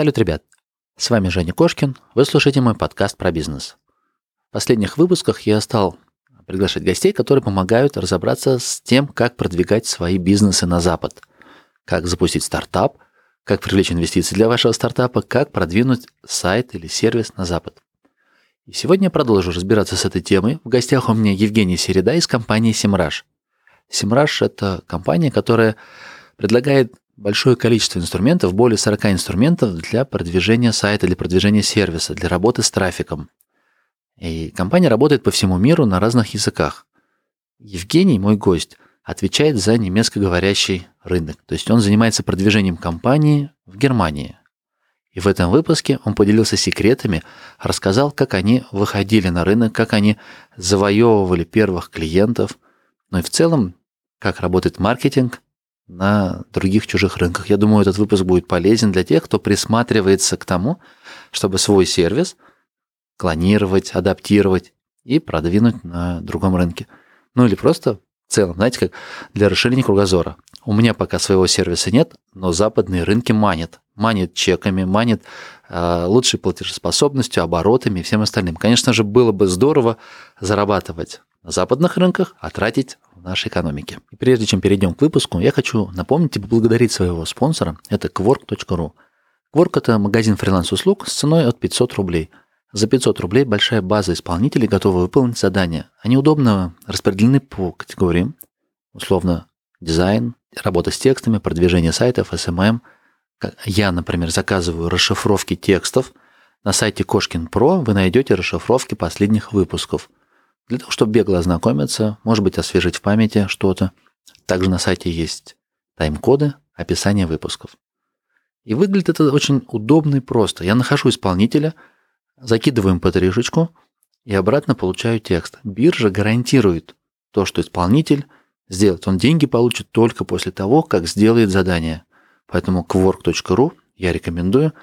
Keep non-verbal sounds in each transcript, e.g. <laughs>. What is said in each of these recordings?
Салют, ребят! С вами Женя Кошкин. Вы слушаете мой подкаст про бизнес. В последних выпусках я стал приглашать гостей, которые помогают разобраться с тем, как продвигать свои бизнесы на Запад, как запустить стартап, как привлечь инвестиции для вашего стартапа, как продвинуть сайт или сервис на Запад. И сегодня я продолжу разбираться с этой темой. В гостях у меня Евгений Середа из компании Simrush. Simrush – это компания, которая предлагает большое количество инструментов, более 40 инструментов для продвижения сайта, для продвижения сервиса, для работы с трафиком. И компания работает по всему миру на разных языках. Евгений, мой гость, отвечает за немецкоговорящий рынок. То есть он занимается продвижением компании в Германии. И в этом выпуске он поделился секретами, рассказал, как они выходили на рынок, как они завоевывали первых клиентов, ну и в целом, как работает маркетинг на других чужих рынках. Я думаю, этот выпуск будет полезен для тех, кто присматривается к тому, чтобы свой сервис клонировать, адаптировать и продвинуть на другом рынке. Ну или просто в целом, знаете, как для расширения кругозора. У меня пока своего сервиса нет, но западные рынки манят. Манит чеками, манит э, лучшей платежеспособностью, оборотами и всем остальным. Конечно же, было бы здорово зарабатывать на западных рынках, а тратить в нашей экономике. И прежде чем перейдем к выпуску, я хочу напомнить и поблагодарить своего спонсора. Это Quark.ru. Quark – это магазин фриланс-услуг с ценой от 500 рублей. За 500 рублей большая база исполнителей готова выполнить задания. Они удобно распределены по категориям, условно дизайн, работа с текстами, продвижение сайтов, SMM. Я, например, заказываю расшифровки текстов. На сайте Кошкин Про вы найдете расшифровки последних выпусков – для того, чтобы бегло ознакомиться, может быть, освежить в памяти что-то. Также на сайте есть тайм-коды, описание выпусков. И выглядит это очень удобно и просто. Я нахожу исполнителя, закидываю им mp и обратно получаю текст. Биржа гарантирует то, что исполнитель сделает. Он деньги получит только после того, как сделает задание. Поэтому quark.ru я рекомендую –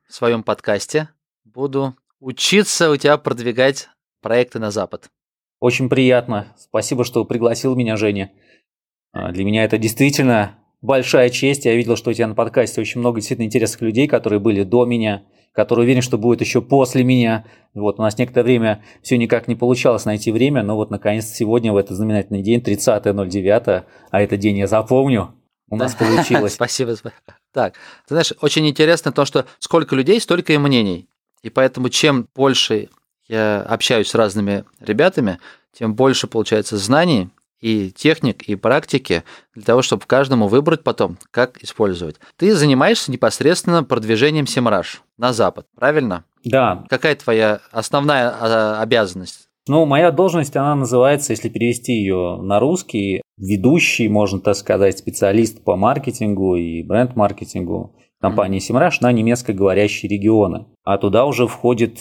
в своем подкасте. Буду учиться у тебя продвигать проекты на Запад. Очень приятно. Спасибо, что пригласил меня, Женя. А, для меня это действительно большая честь. Я видел, что у тебя на подкасте очень много действительно интересных людей, которые были до меня, которые уверен, что будет еще после меня. Вот, у нас некоторое время все никак не получалось найти время, но вот наконец сегодня, в этот знаменательный день, 30.09, а этот день я запомню, у нас получилось. <laughs> Спасибо. Так, ты знаешь, очень интересно то, что сколько людей, столько и мнений. И поэтому чем больше я общаюсь с разными ребятами, тем больше получается знаний и техник, и практики для того, чтобы каждому выбрать потом, как использовать. Ты занимаешься непосредственно продвижением Семраж на Запад, правильно? Да. Какая твоя основная а, обязанность? Ну, моя должность, она называется, если перевести ее на русский, ведущий, можно так сказать, специалист по маркетингу и бренд-маркетингу компании Simrush на немецкоговорящие регионы. А туда уже входит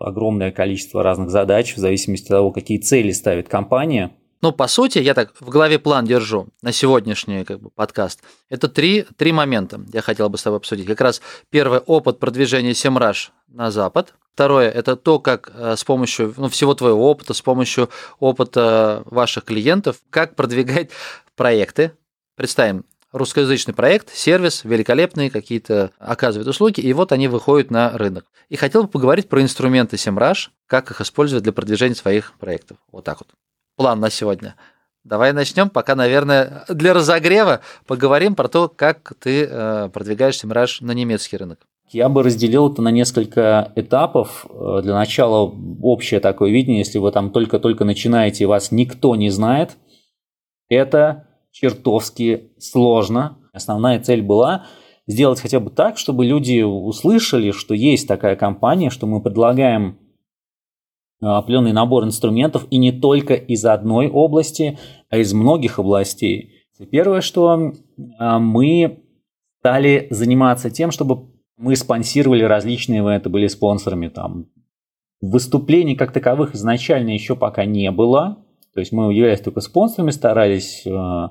огромное количество разных задач в зависимости от того, какие цели ставит компания. Ну, по сути, я так в голове план держу на сегодняшний как бы, подкаст. Это три, три момента я хотел бы с тобой обсудить. Как раз первый – опыт продвижения Semrush на Запад. Второе – это то, как э, с помощью ну, всего твоего опыта, с помощью опыта ваших клиентов, как продвигать проекты. Представим, русскоязычный проект, сервис, великолепные какие-то оказывают услуги, и вот они выходят на рынок. И хотел бы поговорить про инструменты SEMrush, как их использовать для продвижения своих проектов. Вот так вот. План на сегодня. Давай начнем, пока, наверное, для разогрева поговорим про то, как ты э, продвигаешь SEMrush на немецкий рынок. Я бы разделил это на несколько этапов. Э, для начала общее такое видение, если вы там только-только начинаете и вас никто не знает, это чертовски сложно. Основная цель была сделать хотя бы так, чтобы люди услышали, что есть такая компания, что мы предлагаем э, определенный набор инструментов и не только из одной области, а из многих областей. Первое, что э, мы стали заниматься тем, чтобы Мы спонсировали различные ивенты, были спонсорами там. Выступлений как таковых изначально еще пока не было. То есть мы являлись только спонсорами, старались э,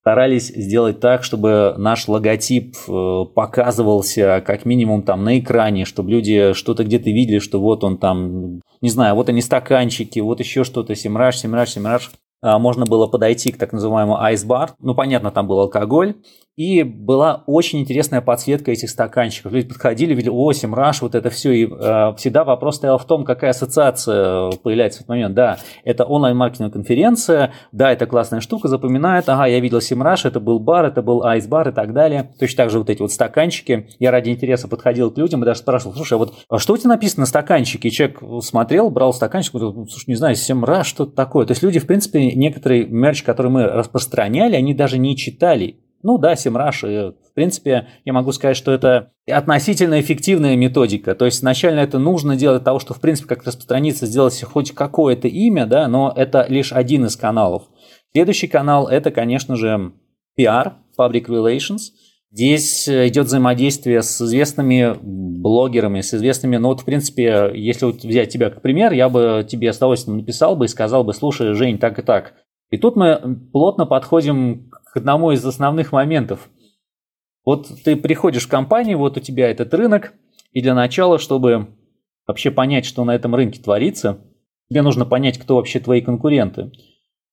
старались сделать так, чтобы наш логотип э, показывался как минимум там на экране, чтобы люди что-то где-то видели, что вот он там, не знаю, вот они стаканчики, вот еще что-то, Семраж, Семраж, Семраж. А, можно было подойти к так называемому айс-бар. Ну, понятно, там был алкоголь. И была очень интересная подсветка этих стаканчиков. Люди подходили, видели, о, Семраж, вот это все. И э, всегда вопрос стоял в том, какая ассоциация появляется в этот момент. Да, это онлайн-маркетинговая конференция, да, это классная штука, запоминает, ага, я видел Семраж, это был бар, это был айс-бар и так далее. Точно так же вот эти вот стаканчики. Я ради интереса подходил к людям и даже спрашивал, слушай, а вот а что у тебя написано на стаканчике? И человек смотрел, брал стаканчик, говорил, слушай, не знаю, Семраж, что-то такое. То есть люди, в принципе, некоторые мерч, которые мы распространяли, они даже не читали ну да, и в принципе я могу сказать, что это относительно эффективная методика. То есть изначально это нужно делать для того, что в принципе как распространиться, сделать хоть какое-то имя, да, но это лишь один из каналов. Следующий канал это, конечно же, PR, Public Relations. Здесь идет взаимодействие с известными блогерами, с известными, ну вот в принципе, если вот взять тебя как пример, я бы тебе с удовольствием написал бы и сказал бы, слушай, Жень, так и так. И тут мы плотно подходим к одному из основных моментов. Вот ты приходишь в компанию, вот у тебя этот рынок, и для начала, чтобы вообще понять, что на этом рынке творится, тебе нужно понять, кто вообще твои конкуренты.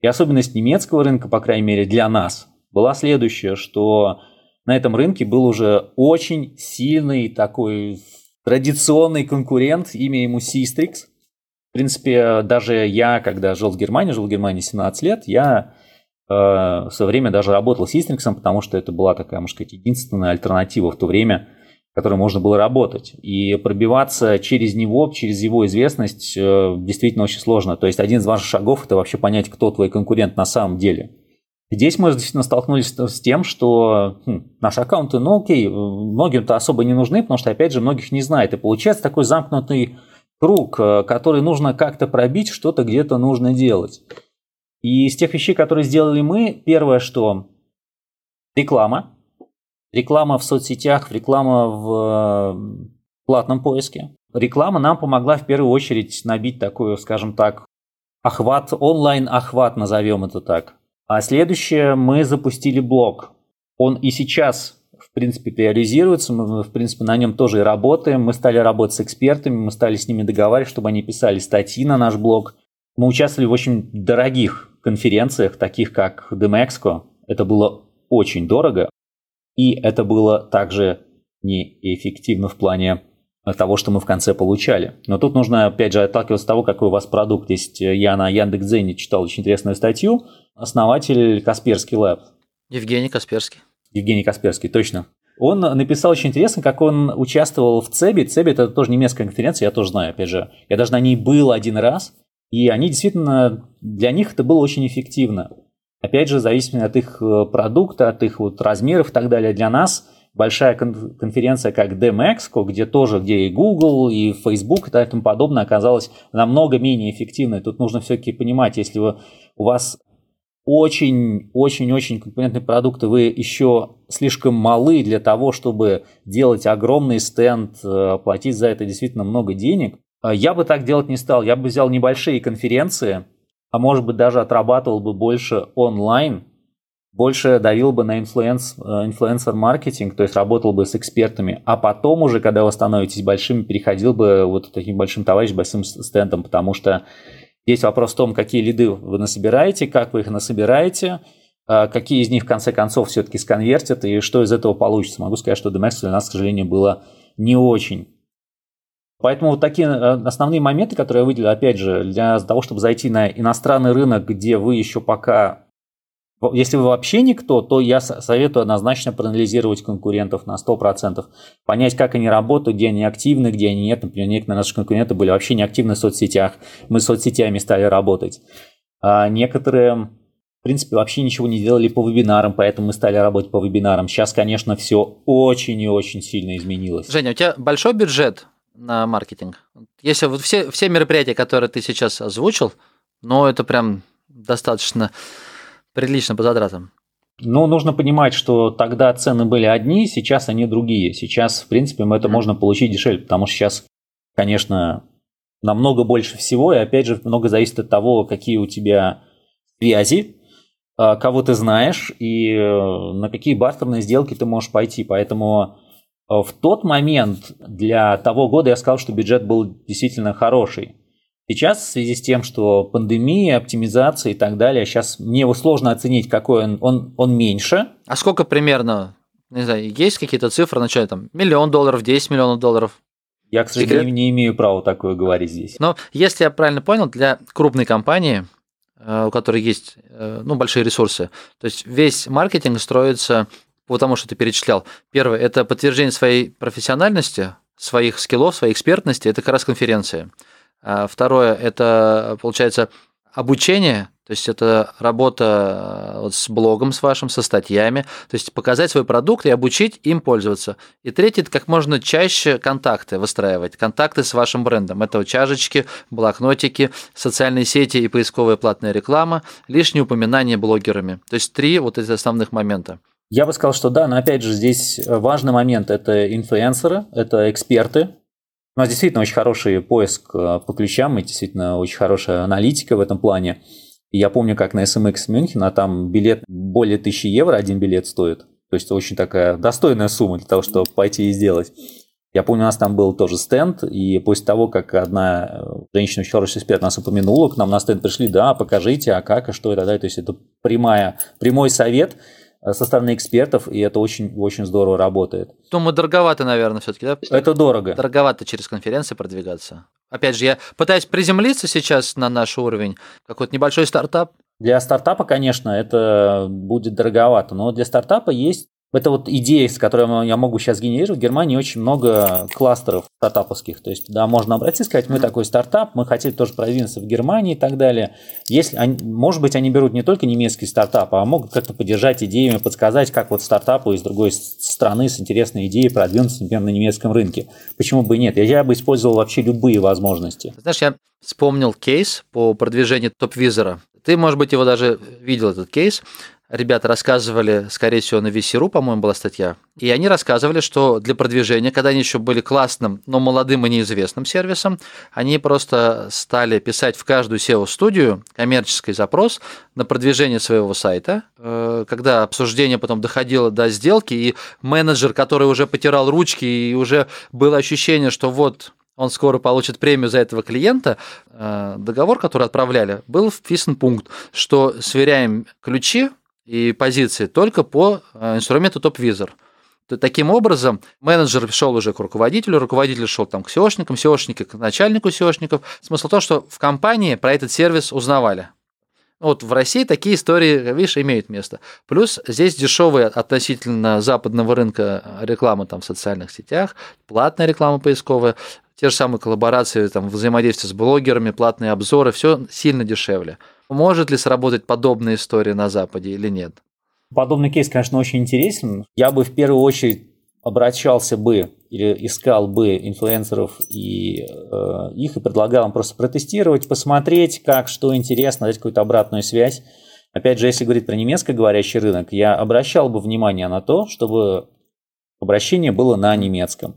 И особенность немецкого рынка, по крайней мере для нас, была следующая, что на этом рынке был уже очень сильный такой традиционный конкурент, имя ему Sistrix. В принципе, даже я, когда жил в Германии, жил в Германии 17 лет, я в свое время даже работал с Истрингсом, потому что это была такая, можно сказать, единственная альтернатива в то время, которой можно было работать. И пробиваться через него, через его известность э, действительно очень сложно. То есть один из ваших шагов – это вообще понять, кто твой конкурент на самом деле. Здесь мы действительно столкнулись с тем, что хм, наши аккаунты, ну окей, многим-то особо не нужны, потому что, опять же, многих не знает. И получается такой замкнутый круг, э, который нужно как-то пробить, что-то где-то нужно делать. И из тех вещей, которые сделали мы, первое, что реклама. Реклама в соцсетях, реклама в э, платном поиске. Реклама нам помогла в первую очередь набить такую, скажем так, охват, онлайн-охват, назовем это так. А следующее, мы запустили блог. Он и сейчас, в принципе, реализируется, мы, в принципе, на нем тоже и работаем. Мы стали работать с экспертами, мы стали с ними договаривать, чтобы они писали статьи на наш блог. Мы участвовали в очень дорогих конференциях, таких как Demexco, это было очень дорого, и это было также неэффективно в плане того, что мы в конце получали. Но тут нужно, опять же, отталкиваться от того, какой у вас продукт есть. Я на Яндекс.Дзене читал очень интересную статью. Основатель Касперский Лаб. Евгений Касперский. Евгений Касперский, точно. Он написал очень интересно, как он участвовал в ЦЕБе. ЦЕБе – это тоже немецкая конференция, я тоже знаю, опять же. Я даже на ней был один раз. И они действительно, для них это было очень эффективно. Опять же, зависимо от их э, продукта, от их вот размеров и так далее. Для нас большая конференция, как DMEXCO, где тоже, где и Google, и Facebook и тому подобное, оказалась намного менее эффективной. Тут нужно все-таки понимать, если вы, у вас очень-очень-очень конкурентные продукты, вы еще слишком малы для того, чтобы делать огромный стенд, э, платить за это действительно много денег, я бы так делать не стал. Я бы взял небольшие конференции, а может быть даже отрабатывал бы больше онлайн, больше давил бы на influence, э, influencer-маркетинг, то есть работал бы с экспертами, а потом уже, когда вы становитесь большими, переходил бы вот таким большим товарищем, большим стендом, потому что есть вопрос в том, какие лиды вы насобираете, как вы их насобираете, а, какие из них в конце концов все-таки сконвертят и что из этого получится. Могу сказать, что DMEXCO для нас, к сожалению, было не очень. Поэтому вот такие э, основные моменты, которые я выделил, опять же, для того, чтобы зайти на иностранный рынок, где вы еще пока если вы вообще никто, то я советую однозначно проанализировать конкурентов на 100%, понять, как они работают, где они активны, где они нет. Например, некоторые наши конкуренты были вообще не активны в соцсетях, мы с соцсетями стали работать. А некоторые, в принципе, вообще ничего не делали по вебинарам, поэтому мы стали работать по вебинарам. Сейчас, конечно, все очень и очень сильно изменилось. Женя, у тебя большой бюджет на маркетинг. Если вот все, все мероприятия, которые ты сейчас озвучил, ну, это прям достаточно прилично по затратам. Но нужно понимать, что тогда цены были одни, сейчас они другие. Сейчас, в принципе, это можно получить дешевле, потому что сейчас, конечно, намного больше всего, и опять же, много зависит от того, какие у тебя связи, а, кого ты знаешь и э, на какие бартерные сделки ты можешь пойти. Поэтому в тот момент для того года я сказал, что бюджет был действительно хороший. Сейчас в связи с тем, что пандемия, оптимизация и так далее, сейчас мне его сложно оценить, какой он, он, он меньше. А сколько примерно, не знаю, есть какие-то цифры, начали там миллион долларов, 10 миллионов долларов? Я, к сожалению, не имею права такое говорить здесь. Но если я правильно понял, для крупной компании, э, у которой есть э, ну, большие ресурсы, то есть весь маркетинг строится по тому, что ты перечислял. Первое – это подтверждение своей профессиональности, своих скиллов, своей экспертности, это как раз конференция. А второе – это, получается, обучение, то есть это работа э, с блогом с вашим, со статьями, то есть показать свой продукт и обучить им пользоваться. И третье – это как можно чаще контакты выстраивать, контакты с вашим брендом. Это чашечки, блокнотики, социальные сети и поисковая платная реклама, лишние упоминания блогерами. То есть три вот эти основных момента. Я бы сказал, что да, но опять же здесь важный момент – это инфлюенсеры, это эксперты, у нас действительно очень хороший поиск э, по ключам и действительно очень хорошая аналитика в этом плане. И я помню, как на SMX Мюнхена там билет более 1000 евро, один билет стоит. То есть очень такая достойная сумма для того, чтобы пойти и сделать. Я помню, у нас там был тоже стенд, и после того, как одна э, женщина, очень хороший эксперт, нас упомянула, к нам на стенд пришли, да, покажите, а как, а что и так далее. То есть это прямая, прямой совет – Э, со стороны экспертов, и это очень, очень здорово работает. Думаю, дороговато, наверное, все-таки, да? Это дорого. Дороговато через конференции продвигаться. Опять же, я пытаюсь приземлиться сейчас на наш уровень, какой-то небольшой стартап. Для стартапа, конечно, это будет дороговато, но для стартапа есть это вот идея, с которой я могу сейчас генерировать. В Германии очень много кластеров стартаповских. То есть, да, можно обратиться и сказать, мы такой стартап, мы хотели тоже продвинуться в Германии и так далее. Если, они, может быть, они берут не только немецкий стартап, а могут как-то поддержать идеями, подсказать, как вот стартапу из другой страны с интересной идеей продвинуться, например, на немецком рынке. Почему бы и нет? Я, я бы использовал вообще любые возможности. Знаешь, я вспомнил кейс по продвижению топ-визора. Ты, может быть, его даже видел, этот кейс ребята рассказывали, скорее всего, на VC.ru, по-моему, была статья, и они рассказывали, что для продвижения, когда они еще были классным, но молодым и неизвестным сервисом, они просто стали писать в каждую SEO-студию коммерческий запрос на продвижение своего сайта, э, когда обсуждение потом доходило до сделки, и менеджер, который уже потирал ручки, и уже было ощущение, что вот он скоро получит премию за этого клиента, э, договор, который отправляли, был вписан пункт, что сверяем ключи и позиции только по э, инструменту топ-визор. Таким образом, менеджер шел уже к руководителю, руководитель шел там к SEOшникам, SEOшники к начальнику SEOшников. Смысл в том, что в компании про этот сервис узнавали. Вот в России такие истории, видишь, имеют место. Плюс здесь дешевая относительно западного рынка реклама там в социальных сетях, платная реклама поисковая, те же самые коллаборации, там, взаимодействие с блогерами, платные обзоры, все сильно дешевле. Может ли сработать подобная история на Западе или нет? Подобный кейс, конечно, очень интересен. Я бы в первую очередь обращался бы или искал бы инфлюенсеров и э, их и предлагал им просто протестировать, посмотреть, как, что интересно, дать какую-то обратную связь. Опять же, если говорить про немецкоговорящий рынок, я обращал бы внимание на то, чтобы обращение было на немецком.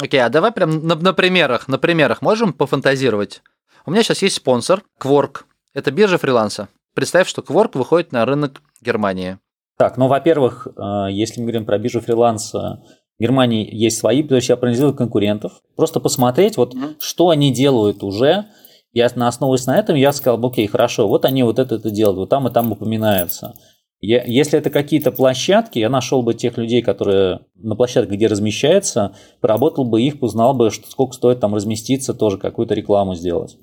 Окей, okay, а давай прям на, на примерах, на примерах можем пофантазировать? У меня сейчас есть спонсор, Quark, это биржа фриланса. Представь, что Quark выходит на рынок Германии. Так, ну, во-первых, э, если мы говорим про биржу фриланса, в Германии есть свои, то есть я проанализирую конкурентов. Просто посмотреть, вот mm-hmm. что они делают уже. Я на основываясь на этом, я сказал, окей, хорошо, вот они вот это, это делают, вот там и там упоминаются. Я, если это какие-то площадки, я нашел бы тех людей, которые на площадках, где размещается, поработал бы их, узнал бы, что, сколько стоит там разместиться, тоже какую-то рекламу сделать.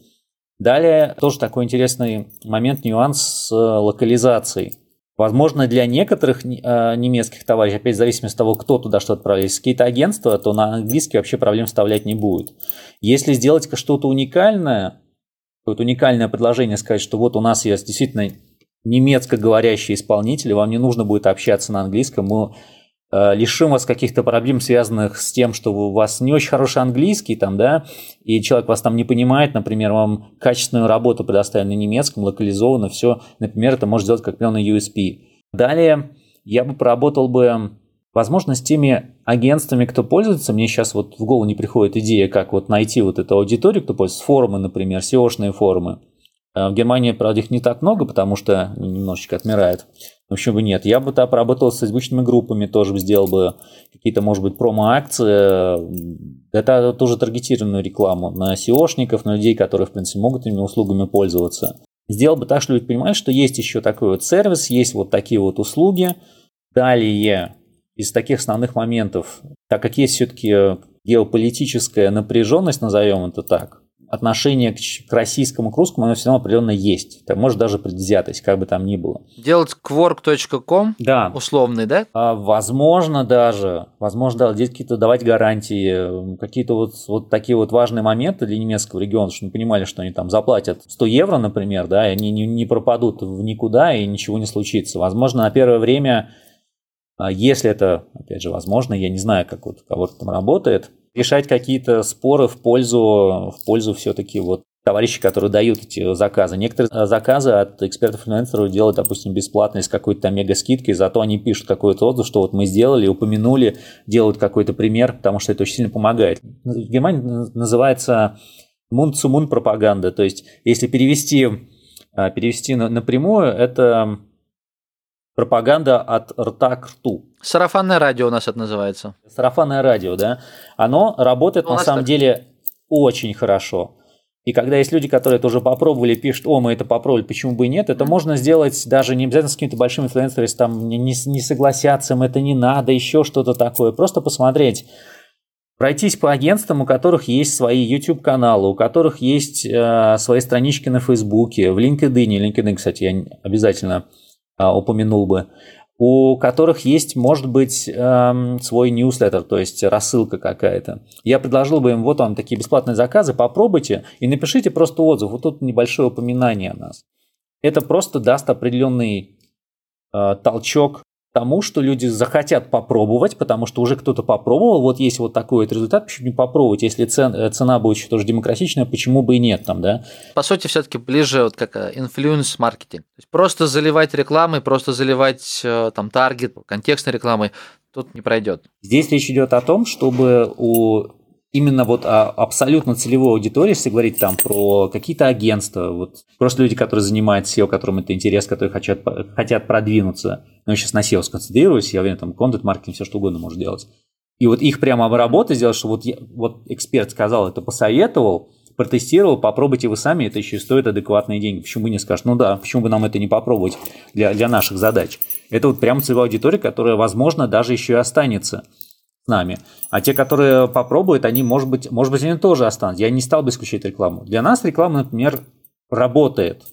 Далее тоже такой интересный момент, нюанс с э, локализацией. Возможно, для некоторых э, немецких товарищей, опять в зависимости от того, кто туда что отправляет, какие-то агентства, то на английский вообще проблем вставлять не будет. Если сделать что-то уникальное, какое-то уникальное предложение, сказать, что вот у нас есть действительно немецко говорящие исполнители, вам не нужно будет общаться на английском, мы лишим вас каких-то проблем, связанных с тем, что у вас не очень хороший английский, там, да, и человек вас там не понимает, например, вам качественную работу предоставили на немецком, локализованно, все, например, это может сделать как определенный USP. Далее, я бы поработал бы, возможно, с теми агентствами, кто пользуется. Мне сейчас вот в голову не приходит идея, как вот найти вот эту аудиторию, кто пользуется. Форумы, например, SEO-шные форумы. А в Германии, правда, их не так много, потому что немножечко отмирает. Почему бы нет? Я бы там поработал с озвученными группами, тоже бы сделал бы какие-то, может быть, промо-акции. Это тоже таргетированную рекламу на SEOшников, на людей, которые, в принципе, могут этими услугами пользоваться. Сделал бы так, что люди понимают, что есть еще такой вот сервис, есть вот такие вот услуги. Далее, из таких основных моментов, так как есть все-таки геополитическая напряженность, назовем это так, отношение к, к российскому, к русскому, оно все равно определенно есть. Так, может, даже предвзятость, как бы там ни было. Делать quark.com да. условный, да? А, возможно даже, возможно, да, здесь какие-то давать гарантии, какие-то вот, вот такие вот важные моменты для немецкого региона, чтобы не понимали, что они там заплатят 100 евро, например, да, и они не, не пропадут в никуда, и ничего не случится. Возможно, на первое время а, если это, опять же, возможно, я не знаю, как вот кого-то там работает, решать какие-то споры в пользу, в пользу все-таки вот товарищей, которые дают эти заказы. Некоторые э, заказы от экспертов-инфлюенсеров делают, допустим, бесплатно с какой-то там мега-скидкой, зато они пишут какой-то отзыв, что вот мы сделали, упомянули, делают какой-то пример, потому что это очень сильно помогает. В Германии называется мун-цумун пропаганда, то есть если перевести, э, перевести напрямую, это пропаганда от рта к рту. Сарафанное радио у нас это называется. Сарафанное радио, да. Оно работает Ну, на самом так. деле очень хорошо. И когда есть люди, которые это уже попробовали, пишут, о, мы это попробовали, почему бы и нет, это можно сделать даже не обязательно с какими-то большими инфлюенсерами, если там не, не, не согласятся, им это не надо, еще что-то такое. Просто посмотреть, пройтись по агентствам, у которых есть свои YouTube-каналы, у которых есть э, свои странички на Фейсбуке, в LinkedIn, LinkedIn, кстати, я обязательно упомянул бы, у которых есть, может быть, эм, свой ньюслеттер, то есть рассылка какая-то. Я предложил бы им, вот вам такие бесплатные заказы, попробуйте и напишите просто отзыв. Вот тут небольшое упоминание о нас. Это просто даст определенный э, толчок тому, что люди захотят попробовать, потому что уже кто-то попробовал, вот есть вот такой вот результат, почему не попробовать, если цен- э, цена будет еще тоже демократичная, почему бы и нет там, да? По сути, все-таки ближе вот как influence-маркетинг. То есть просто заливать рекламой, просто заливать э, там таргет, контекстной рекламой, тут не пройдет. Здесь речь идет о том, чтобы у именно вот о абсолютно целевой аудитории, если говорить там про какие-то агентства, вот просто люди, которые занимаются SEO, которым это интерес, которые хотят, хотят продвинуться, я сейчас на SEO сконцентрируюсь, я уверен, там контент-маркетинг, все что угодно может делать. И вот их прямо обработать, сделать, что вот, я- вот эксперт сказал, это посоветовал, протестировал, попробуйте вы сами, это еще и стоит адекватные деньги. Почему бы не скажешь, ну да, почему бы нам это не попробовать для, для наших задач? Это вот прям целевая аудитория, которая, возможно, даже еще и останется нами. А те, которые попробуют, они, может быть, может быть, они тоже останутся. Я не стал бы исключать рекламу. Для нас реклама, например, работает.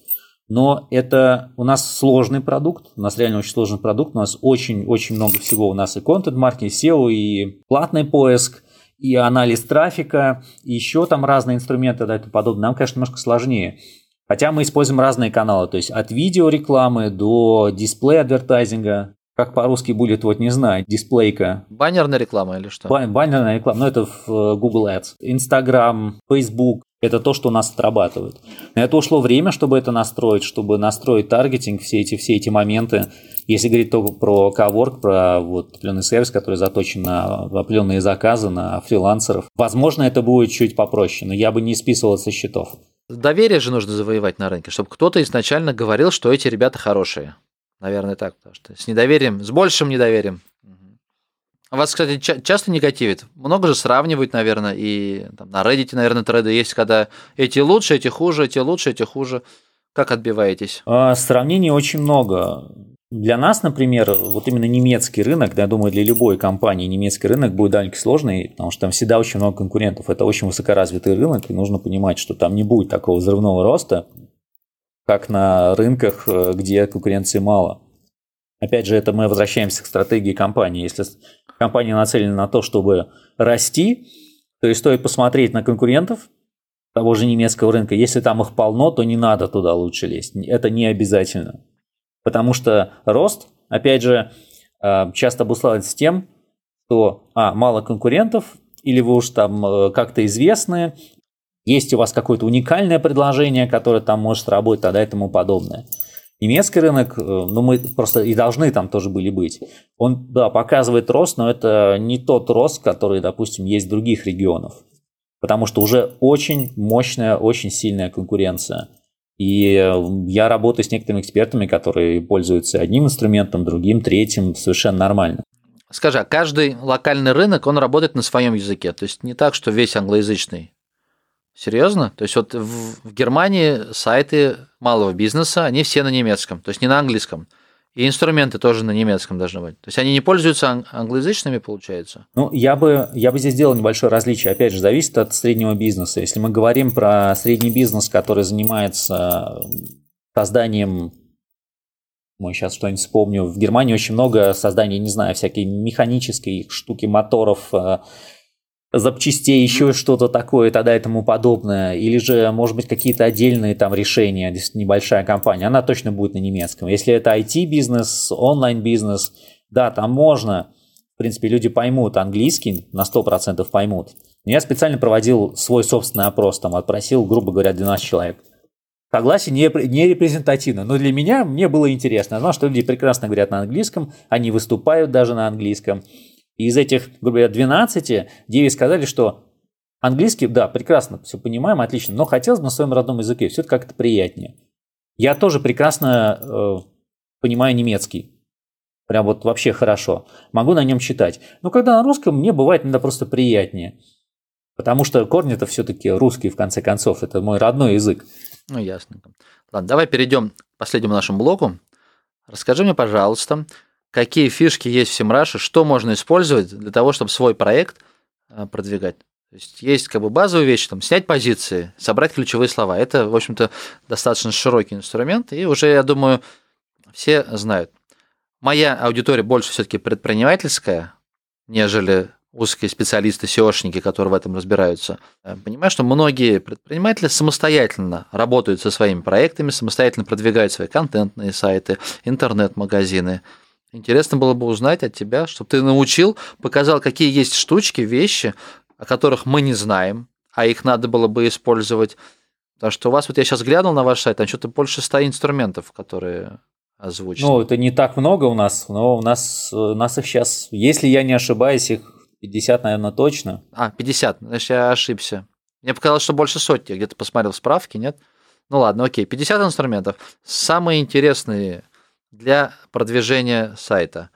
Но это у нас сложный продукт, у нас реально очень сложный продукт, у нас очень-очень много всего. У нас и контент-маркетинг, SEO, и платный поиск, и анализ трафика, и еще там разные инструменты и тому подобное. Нам, конечно, немножко сложнее. Хотя мы используем разные каналы, то есть от видеорекламы до дисплей-адвертайзинга. Как по-русски будет, вот не знаю, дисплейка. Баннерная реклама или что? Бан- Баннерная реклама, ну это в э, Google Ads. Instagram, Facebook, это то, что у нас отрабатывает. На это ушло время, чтобы это настроить, чтобы настроить таргетинг, все эти, все эти моменты. Если говорить только про Cowork, про вот определенный сервис, который заточен на определенные заказы, на фрилансеров, возможно, это будет чуть попроще, но я бы не списывал со счетов. Доверие же нужно завоевать на рынке, чтобы кто-то изначально говорил, что эти ребята хорошие. Наверное, так. Потому что с недоверием, с большим недоверием. А Вас, кстати, ча- часто негативит? Много же сравнивают, наверное, и там, на Reddit, наверное, треды есть, когда эти лучше, эти хуже, эти лучше, эти хуже. Как отбиваетесь? А, Сравнений очень много. Для нас, например, вот именно немецкий рынок, да, я думаю, для любой компании немецкий рынок будет довольно сложный, потому что там всегда очень много конкурентов. Это очень высокоразвитый рынок, и нужно понимать, что там не будет такого взрывного роста, как на рынках, э, где конкуренции мало. Опять же, это мы возвращаемся к стратегии компании. Если компания нацелена на то, чтобы расти, то и стоит посмотреть на конкурентов того же немецкого рынка. Если там их полно, то не надо туда лучше лезть. Это не обязательно. Потому что рост, опять же, э, часто обуславливается тем, что а, мало конкурентов, или вы уж там э, как-то известны, есть у вас какое-то уникальное предложение, которое там может работать, тогда и тому подобное. Немецкий рынок, э, ну мы просто и должны там тоже были быть. Он, да, показывает рост, но это не тот рост, который, допустим, есть в других регионах. Потому что уже очень мощная, очень сильная конкуренция. И э, я работаю с некоторыми экспертами, которые пользуются одним инструментом, другим, третьим, совершенно нормально. Скажи, а каждый локальный рынок, он работает на своем языке? То есть не так, что весь англоязычный Серьезно? То есть вот в, Германии сайты малого бизнеса, они все на немецком, то есть не на английском. И инструменты тоже на немецком должны быть. То есть они не пользуются англоязычными, получается? Ну, я бы, я бы здесь сделал небольшое различие. Опять же, зависит от среднего бизнеса. Если мы говорим про средний бизнес, который занимается созданием мы сейчас что-нибудь вспомню. В Германии очень много создания, не знаю, всякие механические штуки, моторов, э, запчастей, еще что-то такое тогда и тому подобное, или же, может быть, какие-то отдельные там решения, небольшая компания, она точно будет на немецком. Если это IT-бизнес, онлайн-бизнес, да, там можно, в принципе, люди поймут английский, на 100% поймут. Но я специально проводил свой собственный опрос, там отпросил, грубо говоря, 12 человек. Согласие не, не репрезентативно, но для меня мне было интересно. Я знал, что люди прекрасно говорят на английском, они выступают даже на английском. И из этих, грубо говоря, 12, 9 сказали, что английский, да, прекрасно, все понимаем, отлично, но хотелось бы на своем родном языке, все это как-то приятнее. Я тоже прекрасно э, понимаю немецкий. Прям вот вообще хорошо. Могу на нем читать. Но когда на русском, мне бывает иногда просто приятнее. Потому что корни это все-таки русский, в конце концов. Это мой родной язык. Ну, ясно. Ладно, давай перейдем к последнему нашему блоку. Расскажи мне, пожалуйста, какие фишки есть в SEMrush е, что можно использовать для того, чтобы свой проект э, продвигать. То есть есть как бы базовые вещи, там, снять позиции, собрать ключевые слова. Это, в общем-то, достаточно широкий инструмент, и уже, я думаю, все знают. Моя аудитория больше все-таки предпринимательская, нежели узкие специалисты, SEO шники, которые в этом разбираются. Понимаю, что многие предприниматели самостоятельно работают со своими проектами, самостоятельно продвигают свои контентные сайты, интернет-магазины – Интересно было бы узнать от тебя, чтобы ты научил, показал, какие есть штучки, вещи, о которых мы не знаем, а их надо было бы использовать. Потому что у вас, вот я сейчас глянул на ваш сайт, там что-то больше ста инструментов, которые озвучены. Ну, это не так много у нас, но у нас, у нас их сейчас, если я не ошибаюсь, их 50, наверное, точно. А, 50, значит, я ошибся. Мне показалось, что больше сотни, где-то посмотрел справки, нет? Ну ладно, окей, 50 инструментов. Самые интересные для продвижения сайта.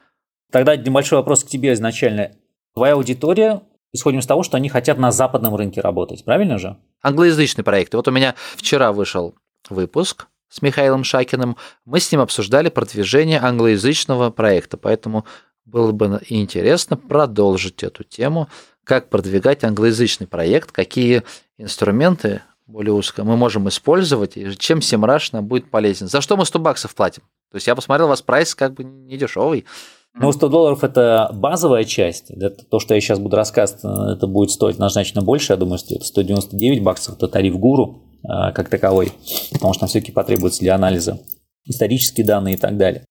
Тогда небольшой вопрос к тебе изначально. Твоя аудитория, исходим из того, что они хотят на западном рынке работать, правильно же? Англоязычные проекты. Вот у меня вчера вышел выпуск с Михаилом Шакиным. Мы с ним обсуждали продвижение англоязычного проекта, поэтому было бы интересно продолжить эту тему, как продвигать англоязычный проект, какие инструменты более узко мы можем использовать, и чем Semrush нам будет полезен. За что мы 100 баксов платим? То есть я посмотрел, у вас прайс как бы не дешевый. Ну, 100 долларов – это базовая часть. Это то, что я сейчас буду рассказывать, это будет стоить значительно больше. Я думаю, что это 199 баксов – это тариф гуру а, как таковой, потому что там все-таки потребуется для анализа исторические данные и так далее.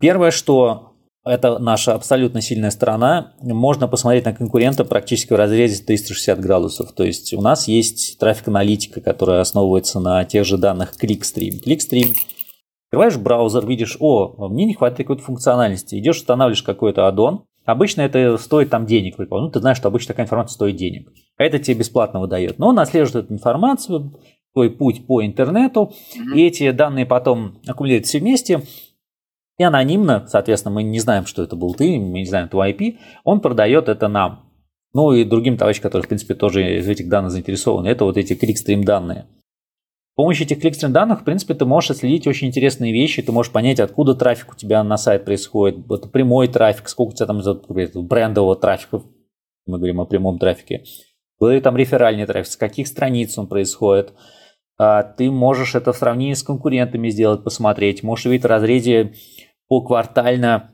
Первое, что это наша абсолютно сильная сторона. Можно посмотреть на конкурента практически в разрезе 360 градусов. То есть у нас есть трафик-аналитика, которая основывается на тех же данных Clickstream. Clickstream Открываешь браузер, видишь, о, мне не хватает какой-то функциональности. Идешь, устанавливаешь какой-то аддон. Обычно это стоит там денег, Ну, ты знаешь, что обычно такая информация стоит денег. А это тебе бесплатно выдает. Но он отслеживает эту информацию, твой путь по интернету, mm-hmm. и эти данные потом аккумулируют все вместе, и анонимно, соответственно, мы не знаем, что это был ты, мы не знаем твой IP, он продает это нам. Ну и другим товарищам, которые, в принципе, тоже из этих данных заинтересованы. Это вот эти кликстрим данные. С помощью этих кликстрим данных, в принципе, ты можешь отследить очень интересные вещи, ты можешь понять, откуда трафик у тебя на сайт происходит, это прямой трафик, сколько у тебя там брендового трафика, мы говорим о прямом трафике, был ли там реферальный трафик, с каких страниц он происходит, а, ты можешь это в сравнении с конкурентами сделать, посмотреть, можешь увидеть в разрезе поквартально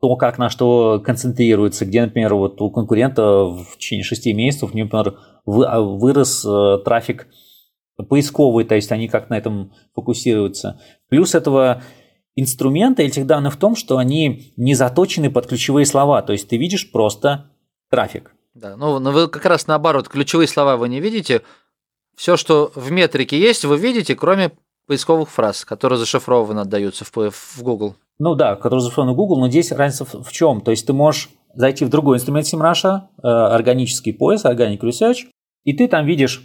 то, как на что концентрируется, где, например, вот у конкурента в течение 6 месяцев, например, а, вырос э, трафик поисковый, то есть они как на этом фокусируются. Плюс этого инструмента, этих данных в том, что они не заточены под ключевые слова, то есть ты видишь просто трафик. Да, ну, но вы как раз наоборот, ключевые слова вы не видите, все, что в метрике есть, вы видите, кроме поисковых фраз, которые зашифрованно отдаются в, в Google. Ну да, которые зашифрованы в Google, но здесь разница в, в чем? То есть ты можешь зайти в другой инструмент SEMrush, э, органический поиск, Organic Research, и ты там видишь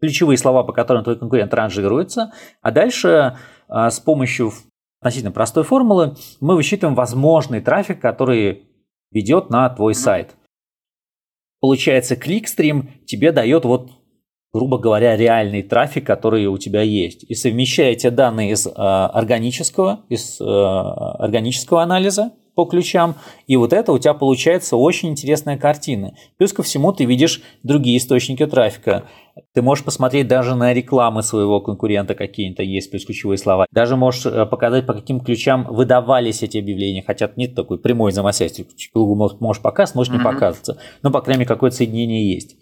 ключевые слова, по которым твой конкурент ранжируется, а дальше э, с помощью относительно простой формулы мы высчитываем возможный трафик, который ведет на твой сайт. Получается, кликстрим тебе дает вот грубо говоря, реальный трафик, который у тебя есть. И совмещая эти данные из э, органического, из э, органического анализа по ключам, и вот это у тебя получается очень интересная картина. Плюс ко всему ты видишь другие источники трафика. Ты можешь посмотреть даже на рекламы своего конкурента какие-то есть, плюс ключевые слова. Даже можешь э, показать, по каким ключам выдавались эти объявления, хотя нет такой прямой взаимосвязи. Можешь показывать, можешь mm-hmm. не показываться. Но, по крайней мере, какое-то соединение есть.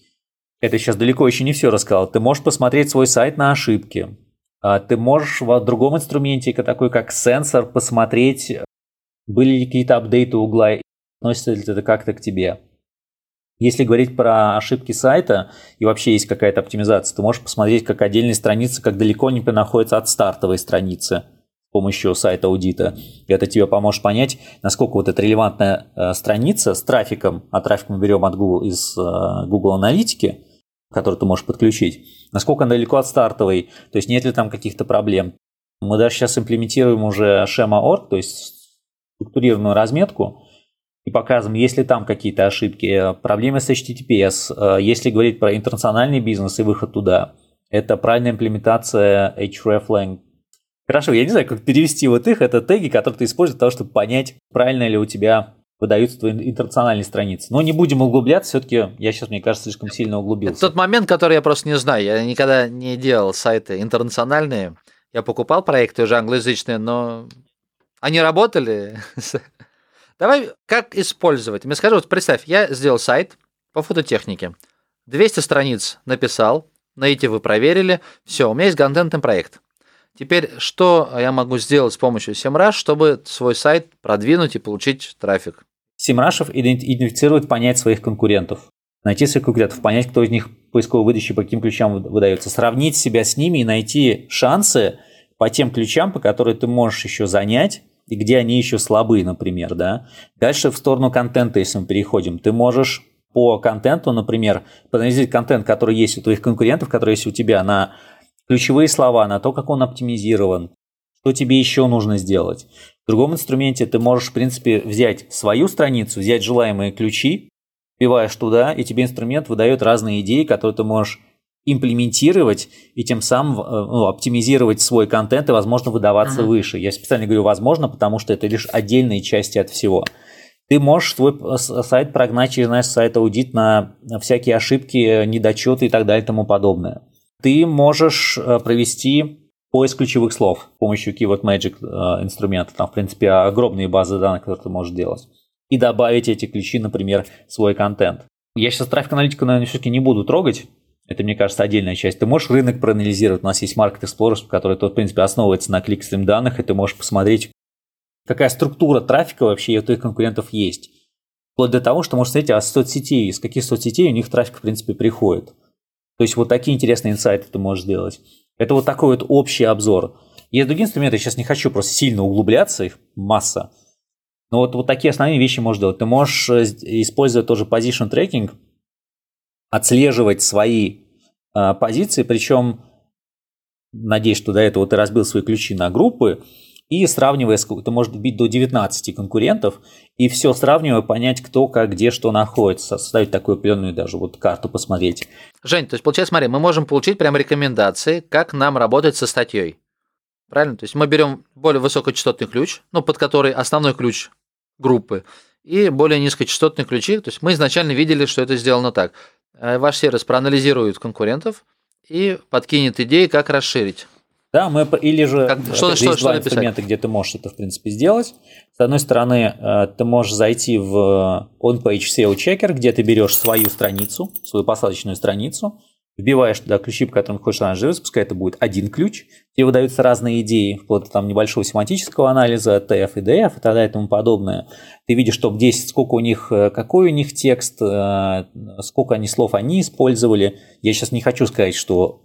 Это сейчас далеко еще не все рассказал. Ты можешь посмотреть свой сайт на ошибки. А ты можешь в другом инструменте, такой как сенсор, посмотреть, были ли какие-то апдейты угла, относится ли это как-то к тебе. Если говорить про ошибки сайта и вообще есть какая-то оптимизация, ты можешь посмотреть, как отдельные страницы, как далеко они находятся от стартовой страницы помощью сайта аудита. Это тебе поможет понять, насколько вот эта релевантная э, страница с трафиком, а трафик мы берем от Google из э, Google аналитики, который ты можешь подключить, насколько она далеко от стартовой, то есть нет ли там каких-то проблем. Мы даже сейчас имплементируем уже Schema.org, то есть структурированную разметку, и показываем, есть ли там какие-то ошибки, проблемы с HTTPS, если говорить про интернациональный бизнес и выход туда, это правильная имплементация hreflang. Хорошо, я не знаю, как перевести вот их, это теги, которые ты используешь для того, чтобы понять, правильно ли у тебя выдаются твои интернациональные страницы. Но не будем углубляться, все-таки я сейчас, мне кажется, слишком сильно углубился. Это тот момент, который я просто не знаю. Я никогда не делал сайты интернациональные. Я покупал проекты уже англоязычные, но они работали. <laughs> Давай, как использовать? Мне скажи, вот представь, я сделал сайт по фототехнике. 200 страниц написал, на эти вы проверили. Все, у меня есть контентный проект. Теперь, что я могу сделать с помощью SEMrush, чтобы свой сайт продвинуть и получить трафик? Семрашев идентифицирует понять своих конкурентов. Найти своих конкурентов, понять, кто из них поисковой выдачи по каким ключам выдается. Сравнить себя с ними и найти шансы по тем ключам, по которым ты можешь еще занять, и где они еще слабые, например, да. Дальше в сторону контента, если мы переходим, ты можешь по контенту, например, проанализировать контент, который есть у твоих конкурентов, который есть у тебя на ключевые слова, на то, как он оптимизирован, что тебе еще нужно сделать. В другом инструменте ты можешь, в принципе, взять свою страницу, взять желаемые ключи, вбиваешь туда, и тебе инструмент выдает разные идеи, которые ты можешь имплементировать и тем самым э, ну, оптимизировать свой контент и, возможно, выдаваться uh-huh. выше. Я специально говорю «возможно», потому что это лишь отдельные части от всего. Ты можешь свой э, сайт прогнать через наш сайт аудит на всякие ошибки, недочеты и так далее и тому подобное. Ты можешь э, провести поиск ключевых слов с помощью Keyword Magic инструмента. Там, в принципе, огромные базы данных, которые ты можешь делать. И добавить эти ключи, например, в свой контент. Я сейчас трафик-аналитику, наверное, все-таки не буду трогать, это, мне кажется, отдельная часть. Ты можешь рынок проанализировать. У нас есть Market Explorer, который, в принципе, основывается на кликстрим данных, и ты можешь посмотреть, какая структура трафика вообще у твоих конкурентов есть. Вплоть до того, что можешь смотреть, а соцсетей, из каких соцсетей у них трафик, в принципе, приходит. То есть вот такие интересные инсайты ты можешь сделать. Это вот такой вот общий обзор. Есть другие инструменты, я сейчас не хочу просто сильно углубляться, их масса. Но вот, вот такие основные вещи можешь делать. Ты можешь э, использовать тоже position tracking, отслеживать свои э, позиции, причем, надеюсь, что до этого ты разбил свои ключи на группы, и сравнивая, это может быть до 19 конкурентов, и все сравнивая, понять, кто, как, где, что находится, составить такую определенную даже вот карту посмотреть. Жень, то есть, получается, смотри, мы можем получить прям рекомендации, как нам работать со статьей. Правильно? То есть мы берем более высокочастотный ключ, ну, под который основной ключ группы, и более низкочастотные ключи. То есть мы изначально видели, что это сделано так. Э, ваш сервис проанализирует конкурентов и подкинет идеи, как расширить. Да, мы или же как, что, что, есть что два инструмента, где ты можешь это в принципе сделать. С одной стороны, э, ты можешь зайти в on-page SEO checker, где ты берешь свою страницу, свою посадочную страницу, вбиваешь туда ключи, по которым хочешь ранжироваться, пускай это будет один ключ, тебе выдаются разные идеи, вплоть до там, небольшого семантического анализа, TF и DF и так далее и тому подобное. Ты видишь топ-10, сколько у них, э, какой у них текст, э, сколько они слов они использовали. Я сейчас не хочу сказать, что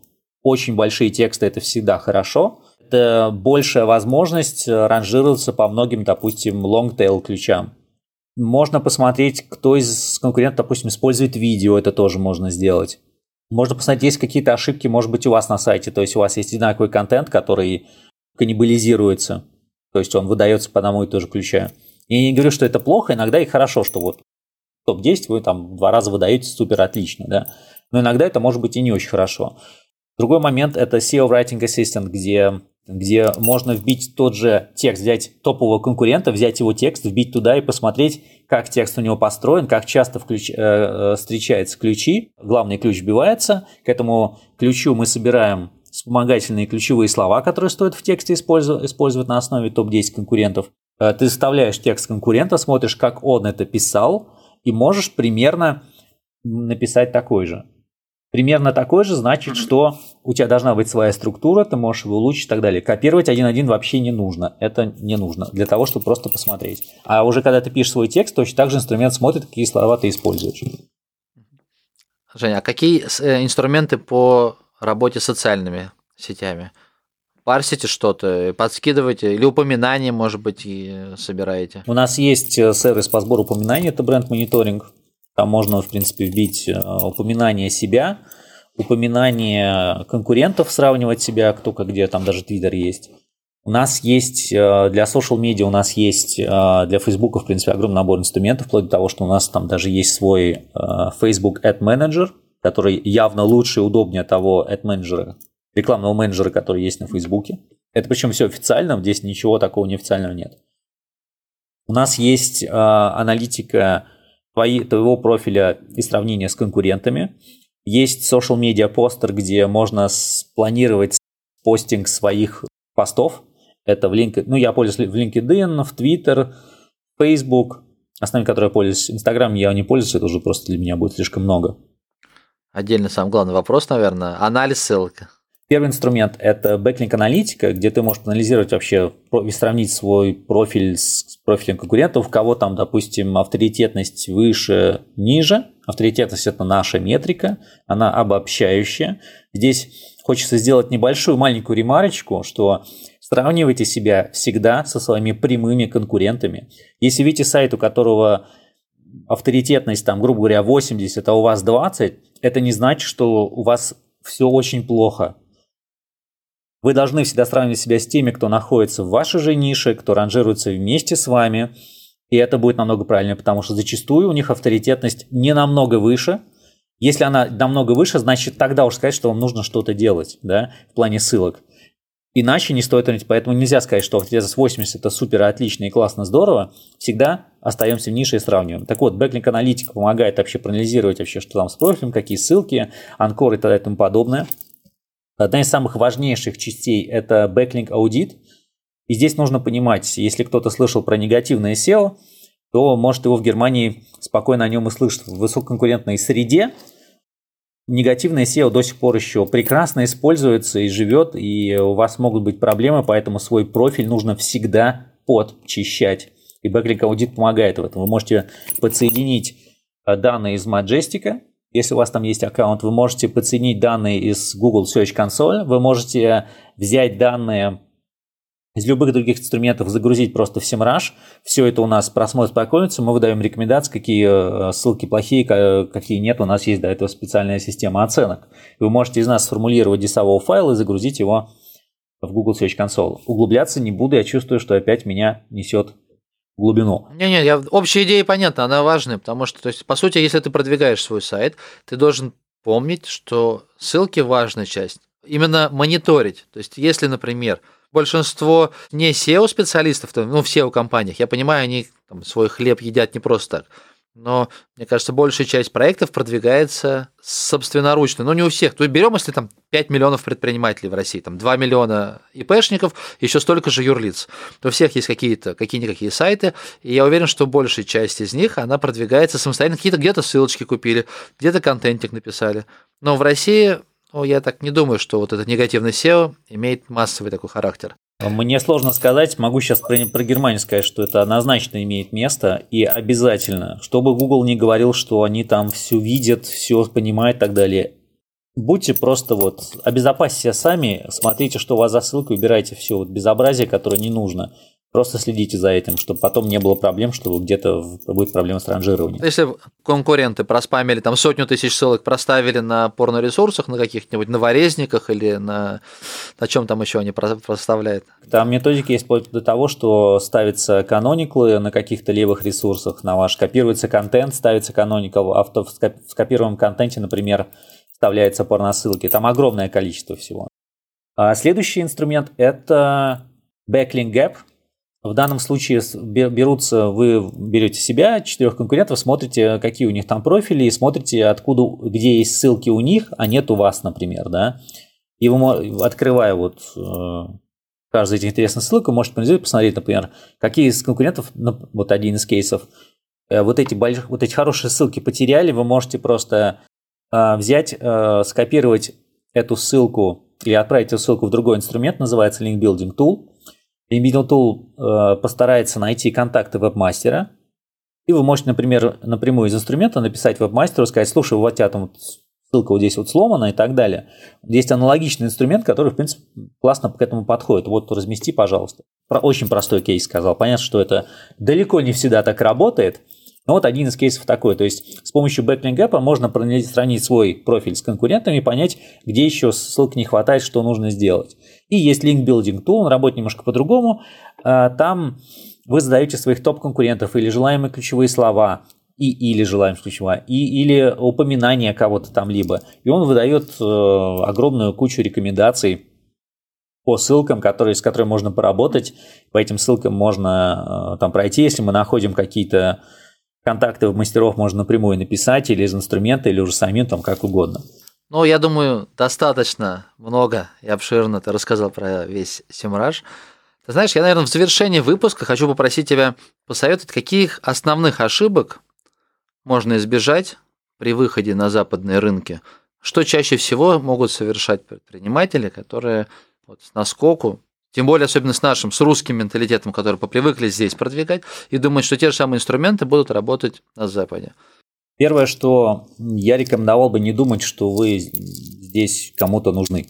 очень большие тексты – это всегда хорошо, это большая возможность ранжироваться по многим, допустим, long-tail ключам. Можно посмотреть, кто из конкурентов, допустим, использует видео, это тоже можно сделать. Можно посмотреть, есть какие-то ошибки, может быть, у вас на сайте, то есть у вас есть одинаковый контент, который каннибализируется, то есть он выдается по одному и тому же ключа. Я не говорю, что это плохо, иногда и хорошо, что вот топ-10 вы там два раза выдаете супер отлично, да. Но иногда это может быть и не очень хорошо. Другой момент – это SEO Writing Assistant, где, где можно вбить тот же текст, взять топового конкурента, взять его текст, вбить туда и посмотреть, как текст у него построен, как часто включ, э, э, встречаются ключи. Главный ключ вбивается. К этому ключу мы собираем вспомогательные ключевые слова, которые стоит в тексте использовать, использовать на основе топ-10 конкурентов. Э, ты составляешь текст конкурента, смотришь, как он это писал, и можешь примерно написать такой же. Примерно такой же значит, что у тебя должна быть своя структура, ты можешь его улучшить и так далее. Копировать один-один вообще не нужно. Это не нужно для того, чтобы просто посмотреть. А уже когда ты пишешь свой текст, точно так же инструмент смотрит, какие слова ты используешь. Женя, а какие э, инструменты по работе с социальными сетями? Парсите что-то, подскидываете или упоминания, может быть, и собираете? У нас есть э, сервис по сбору упоминаний, это бренд-мониторинг. Там можно, в принципе, вбить э, упоминание себя, упоминание конкурентов, сравнивать себя, кто как где, там даже Твиттер есть. У нас есть э, для social медиа, у нас есть э, для Facebook, в принципе, огромный набор инструментов, вплоть до того, что у нас там даже есть свой Facebook Ad Manager, который явно лучше и удобнее того Ad Manager, рекламного менеджера, который есть на Facebook. Это причем все официально, здесь ничего такого неофициального нет. У нас есть аналитика твои, твоего профиля и сравнения с конкурентами. Есть social media постер, где можно спланировать постинг своих постов. Это в LinkedIn, ну, я пользуюсь в LinkedIn, в Twitter, Facebook. Основными, которые я пользуюсь. Instagram я не пользуюсь, это уже просто для меня будет слишком много. Отдельно самый главный вопрос, наверное, анализ ссылки. Первый инструмент – это backlink аналитика, где ты можешь анализировать вообще и сравнить свой профиль с профилем конкурентов, кого там, допустим, авторитетность выше, ниже. Авторитетность – это наша метрика, она обобщающая. Здесь хочется сделать небольшую маленькую ремарочку, что сравнивайте себя всегда со своими прямыми конкурентами. Если видите сайт, у которого авторитетность, там, грубо говоря, 80, а у вас 20, это не значит, что у вас все очень плохо. Вы должны всегда сравнивать себя с теми, кто находится в вашей же нише, кто ранжируется вместе с вами. И это будет намного правильнее, потому что зачастую у них авторитетность не намного выше. Если она намного выше, значит тогда уж сказать, что вам нужно что-то делать да, в плане ссылок. Иначе не стоит тратить. Поэтому нельзя сказать, что авторитетность 80 это супер, отлично и классно, здорово. Всегда остаемся в нише и сравниваем. Так вот, backlink аналитика помогает вообще проанализировать вообще, что там с профилем, какие ссылки, анкоры и тому подобное. Одна из самых важнейших частей – это backlink аудит. И здесь нужно понимать, если кто-то слышал про негативное SEO, то может его в Германии спокойно о нем и слышать. В высококонкурентной среде негативное SEO до сих пор еще прекрасно используется и живет, и у вас могут быть проблемы, поэтому свой профиль нужно всегда подчищать. И backlink аудит помогает в этом. Вы можете подсоединить э, данные из Majestic, если у вас там есть аккаунт, вы можете подцепить данные из Google Search Console, вы можете взять данные из любых других инструментов, загрузить просто в SEMrush. Все это у нас просто спокойненько, мы выдаем рекомендации, какие э, ссылки плохие, какие нет. У нас есть для этого специальная система оценок. Вы можете из нас сформулировать дисового файл и загрузить его в Google Search Console. Углубляться не буду, я чувствую, что опять меня несет глубину. Не-не, я, общая идея понятна, она важная, потому что, то есть, по сути, если ты продвигаешь свой сайт, ты должен помнить, что ссылки важная часть. Именно мониторить. То есть, если, например, большинство не SEO-специалистов, ну, в SEO-компаниях, я понимаю, они там, свой хлеб едят не просто так, но, мне кажется, большая часть проектов продвигается собственноручно. Но не у всех. То есть берем, если там 5 миллионов предпринимателей в России, там 2 миллиона ИПшников, еще столько же юрлиц. То у всех есть какие-то, какие-никакие сайты, и я уверен, что большая часть из них, она продвигается самостоятельно. Какие-то где-то ссылочки купили, где-то контентик написали. Но в России ну, я так не думаю, что вот этот негативный SEO имеет массовый такой характер. Мне сложно сказать, могу сейчас про, про Германию сказать, что это однозначно имеет место и обязательно, чтобы Google не говорил, что они там все видят, все понимают и так далее. будьте просто вот, обезопасьте себя сами, смотрите, что у вас за ссылка, убирайте все вот безобразие, которое не нужно. Просто следите за этим, чтобы потом не было проблем, что где-то будет проблема с ранжированием. Если конкуренты проспамили там сотню тысяч ссылок, проставили на порноресурсах, на каких-нибудь наворезниках или на, на чем там еще они проставляют? Там методики есть вплоть до того, что ставится канониклы на каких-то левых ресурсах на ваш, копируется контент, ставится каноникл, а в скопированном контенте, например, вставляется порносылки. Там огромное количество всего. А следующий инструмент – это Backlink Gap – в данном случае берутся, вы берете себя, четырех конкурентов, смотрите, какие у них там профили, и смотрите, откуда, где есть ссылки у них, а нет у вас, например, да. И вы, открывая вот э, каждую из этих интересных ссылок, вы можете посмотреть, например, какие из конкурентов, вот один из кейсов, э, вот эти, большие, вот эти хорошие ссылки потеряли, вы можете просто э, взять, скопировать эту ссылку или отправить эту ссылку в другой инструмент, называется Link Building Tool, Remedial Tool э, постарается найти контакты вебмастера, и вы можете, например, напрямую из инструмента написать вебмастеру, сказать, слушай, у тебя там ссылка вот здесь вот сломана и так далее. Есть аналогичный инструмент, который, в принципе, классно к этому подходит. Вот размести, пожалуйста. Про очень простой кейс сказал. Понятно, что это далеко не всегда так работает, но вот один из кейсов такой. То есть с помощью backlink gap можно сравнить свой профиль с конкурентами и понять, где еще ссылок не хватает, что нужно сделать. И есть link building tool, он работает немножко по-другому. А, там вы задаете своих топ-конкурентов или желаемые ключевые слова, и или желаемые ключевые, и, или упоминание кого-то там либо. И он выдает э, огромную кучу рекомендаций по ссылкам, которые, с которыми можно поработать. По этим ссылкам можно э, там пройти, если мы находим какие-то контакты в мастеров можно напрямую написать или из инструмента, или уже самим, там как угодно. Ну, я думаю, достаточно много и обширно ты рассказал про весь Симраж. Ты знаешь, я, наверное, в завершении выпуска хочу попросить тебя посоветовать, каких основных ошибок можно избежать при выходе на западные рынки. Что чаще всего могут совершать предприниматели, которые вот с наскоку тем более, особенно с нашим, с русским менталитетом, который попривыкли здесь продвигать, и думают, что те же самые инструменты будут работать на Западе. Первое, что я рекомендовал бы не думать, что вы здесь кому-то нужны.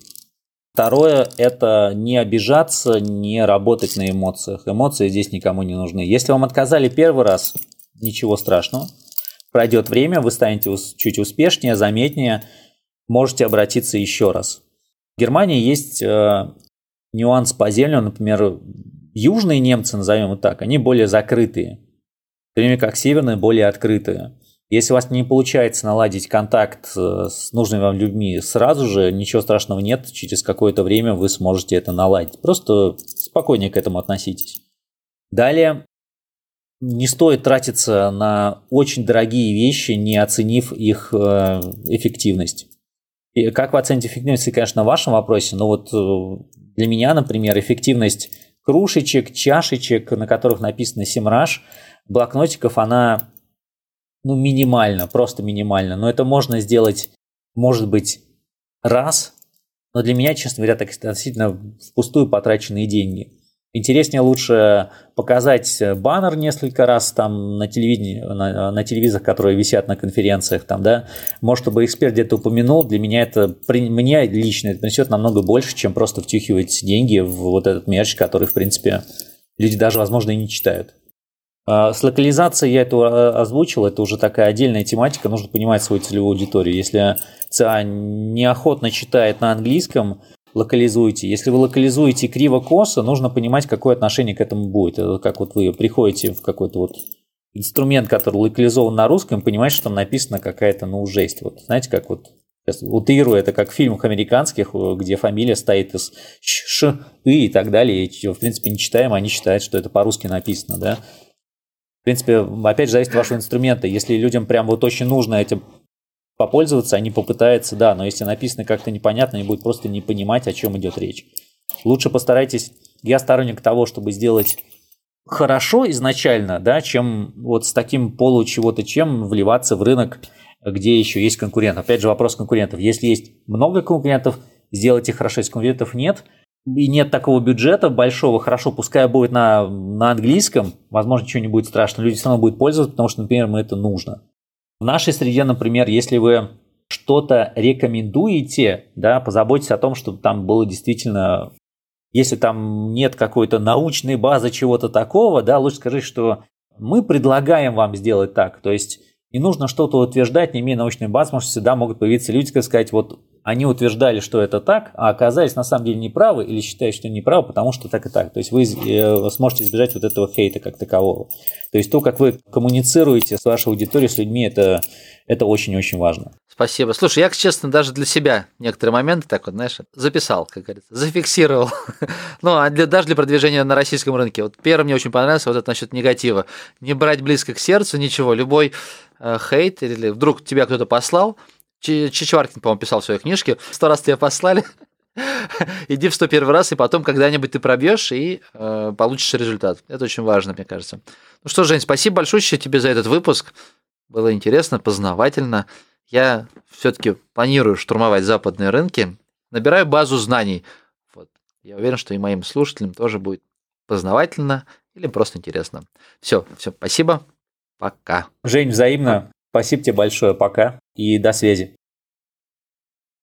Второе – это не обижаться, не работать на эмоциях. Эмоции здесь никому не нужны. Если вам отказали первый раз, ничего страшного. Пройдет время, вы станете чуть успешнее, заметнее, можете обратиться еще раз. В Германии есть э, нюанс по землям, например, южные немцы, назовем их так, они более закрытые, в время как северные более открытые. Если у вас не получается наладить контакт э, с нужными вам людьми сразу же, ничего страшного нет, через какое-то время вы сможете это наладить. Просто спокойнее к этому относитесь. Далее, не стоит тратиться на очень дорогие вещи, не оценив их э, эффективность. И как вы оцените эффективность, конечно, в вашем вопросе, но вот э, для меня, например, эффективность кружечек, чашечек, на которых написано Симраж, блокнотиков, она ну, минимальна, просто минимальна. Но это можно сделать, может быть, раз, но для меня, честно говоря, так относительно впустую потраченные деньги. Интереснее лучше показать баннер несколько раз там на телевидении, на, на телевизорах, которые висят на конференциях, там, да, может, чтобы эксперт где-то упомянул, для меня это, при, мне лично это принесет намного больше, чем просто втюхивать деньги в вот этот мерч, который, в принципе, люди даже, возможно, и не читают. А, с локализацией я это а, озвучил, это уже такая отдельная тематика, нужно понимать свою целевую аудиторию. Если ЦА неохотно читает на английском, локализуете. Если вы локализуете криво-косо, нужно понимать, какое отношение к этому будет. Это как вот вы приходите в какой-то вот инструмент, который локализован на русском, понимаете, что там написана какая-то, ну, жесть. Вот знаете, как вот сейчас утрирую, это как в фильмах американских, где фамилия стоит из ш, и и так далее, и, в принципе, не читаем, они считают, что это по-русски написано, да. Принципе, опять же, зависит от вашего инструмента. Если людям прям вот очень нужно этим попользоваться, они попытаются, да, но если написано как-то непонятно, они будут просто не понимать, о чем идет речь. Лучше постарайтесь, я сторонник того, чтобы сделать хорошо изначально, да, чем вот с таким полу чего-то, чем вливаться в рынок, где еще есть конкурент. Опять же, вопрос конкурентов. Если есть много конкурентов, сделайте хорошо. Если конкурентов нет, и нет такого бюджета большого, хорошо, пускай будет на, на английском, возможно, ничего не будет страшно, люди все равно будут пользоваться, потому что, например, им это нужно. В нашей среде, например, если вы что-то рекомендуете, да, позаботьтесь о том, чтобы там было действительно, если там нет какой-то научной базы чего-то такого, да, лучше скажи, что мы предлагаем вам сделать так. То есть не нужно что-то утверждать, не имея научной базы, потому что всегда могут появиться люди, которые сказать, вот они утверждали, что это так, а оказались на самом деле неправы или считают, что неправы, потому что так и так. То есть вы э, сможете избежать вот этого хейта как такового. То есть то, как вы коммуницируете с вашей аудиторией, с людьми, это, это очень-очень важно. Спасибо. Слушай, я, честно, даже для себя некоторые моменты так вот, знаешь, записал, как говорится, зафиксировал. <laughs> ну, а для, даже для продвижения на российском рынке. Вот первый мне очень понравился вот это насчет негатива. Не брать близко к сердцу ничего. Любой э, хейт или вдруг тебя кто-то послал, Чичваркин, по-моему, писал в своей книжке. Сто раз тебя послали. <laughs> Иди в сто первый раз, и потом когда-нибудь ты пробьешь и э, получишь результат. Это очень важно, мне кажется. Ну что, Жень, спасибо большое тебе за этот выпуск. Было интересно, познавательно. Я все-таки планирую штурмовать западные рынки. Набираю базу знаний. Вот. Я уверен, что и моим слушателям тоже будет познавательно или просто интересно. Все, все, спасибо. Пока. Жень, взаимно. Спасибо тебе большое. Пока и до связи.